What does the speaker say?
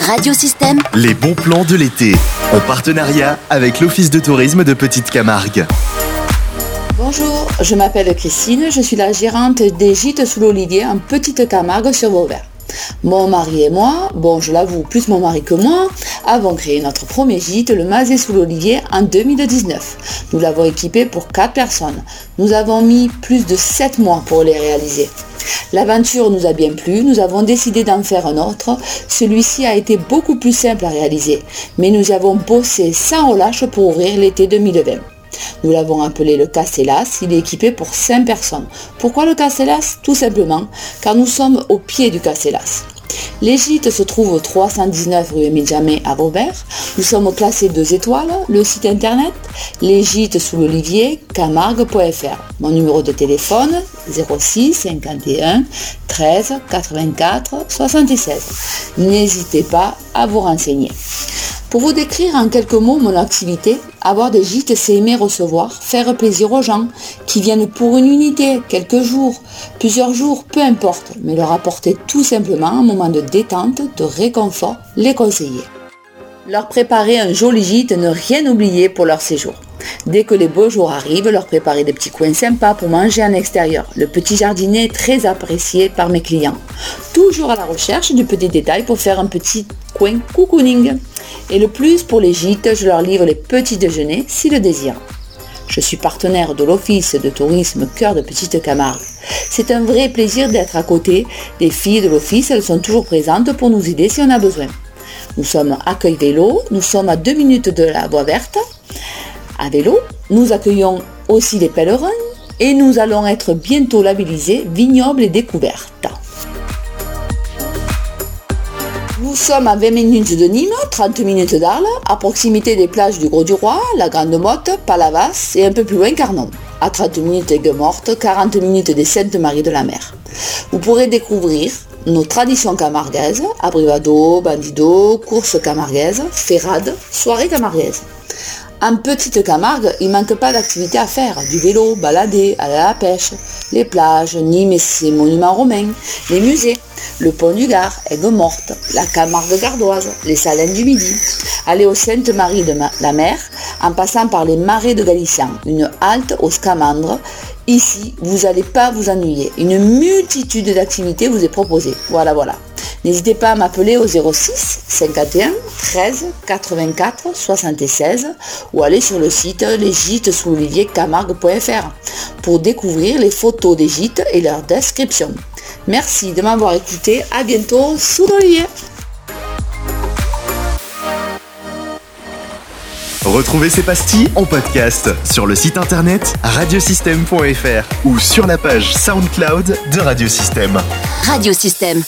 Radio Système, Les bons plans de l'été. En partenariat avec l'Office de tourisme de Petite Camargue. Bonjour, je m'appelle Christine, je suis la gérante des gîtes sous l'Olivier en Petite Camargue sur Vauvert. Mon mari et moi, bon je l'avoue, plus mon mari que moi, avons créé notre premier gîte, le Mazet sous l'Olivier, en 2019. Nous l'avons équipé pour 4 personnes. Nous avons mis plus de 7 mois pour les réaliser. L'aventure nous a bien plu, nous avons décidé d'en faire un autre. Celui-ci a été beaucoup plus simple à réaliser, mais nous avons bossé sans relâche pour ouvrir l'été 2020. Nous l'avons appelé le Castellas, il est équipé pour 5 personnes. Pourquoi le Castellas? Tout simplement car nous sommes au pied du Castellas. Gîtes se trouvent au 319 rue Émile à Vauvert. Nous sommes classés 2 étoiles. Le site internet, gîtes sous l'olivier, camargue.fr. Mon numéro de téléphone, 06 51 13 84 76. N'hésitez pas à vous renseigner. Pour vous décrire en quelques mots mon activité, avoir des gîtes, c'est aimer recevoir, faire plaisir aux gens qui viennent pour une unité, quelques jours, plusieurs jours, peu importe, mais leur apporter tout simplement un moment de détente, de réconfort, les conseiller. Leur préparer un joli gîte, ne rien oublier pour leur séjour. Dès que les beaux jours arrivent, leur préparer des petits coins sympas pour manger en extérieur. Le petit jardinier est très apprécié par mes clients. Toujours à la recherche du petit détail pour faire un petit coin cocooning. Et le plus pour les gîtes, je leur livre les petits déjeuners s'ils le désirent. Je suis partenaire de l'Office de tourisme Cœur de Petite Camargue. C'est un vrai plaisir d'être à côté des filles de l'Office, elles sont toujours présentes pour nous aider si on a besoin. Nous sommes accueil vélo, nous sommes à deux minutes de la voie verte. À vélo, nous accueillons aussi les pèlerins et nous allons être bientôt labellisés vignobles et découvertes. Sommes à 20 minutes de Nîmes, 30 minutes d'Arles, à proximité des plages du Gros-du-Roi, la Grande Motte, Palavas et un peu plus loin Carnon. À 30 minutes Aigues-Mortes, 40 minutes des Saintes-Maries de la Mer. Vous pourrez découvrir nos traditions camarguaises, abrivado, bandido, courses camarguaises, ferrades, soirées camarguaises. En petite Camargue, il ne manque pas d'activités à faire. Du vélo, balader, aller à la pêche, les plages, Nîmes ses monuments romains, les musées, le pont du Gard, Aigues-Mortes, la Camargue gardoise, les Salins du Midi, aller aux Sainte-Marie de la Mer, en passant par les marais de Galician, une halte aux Scamandres. Ici, vous n'allez pas vous ennuyer. Une multitude d'activités vous est proposée. Voilà, voilà. N'hésitez pas à m'appeler au 06 51 13 84 76 ou aller sur le site lesgîtessouloliviercamargue.fr pour découvrir les photos des gîtes et leurs descriptions. Merci de m'avoir écouté. À bientôt sous l'olivier. Retrouvez ces pastilles en podcast sur le site internet radiosystème.fr ou sur la page SoundCloud de Radiosystème. Radio Système.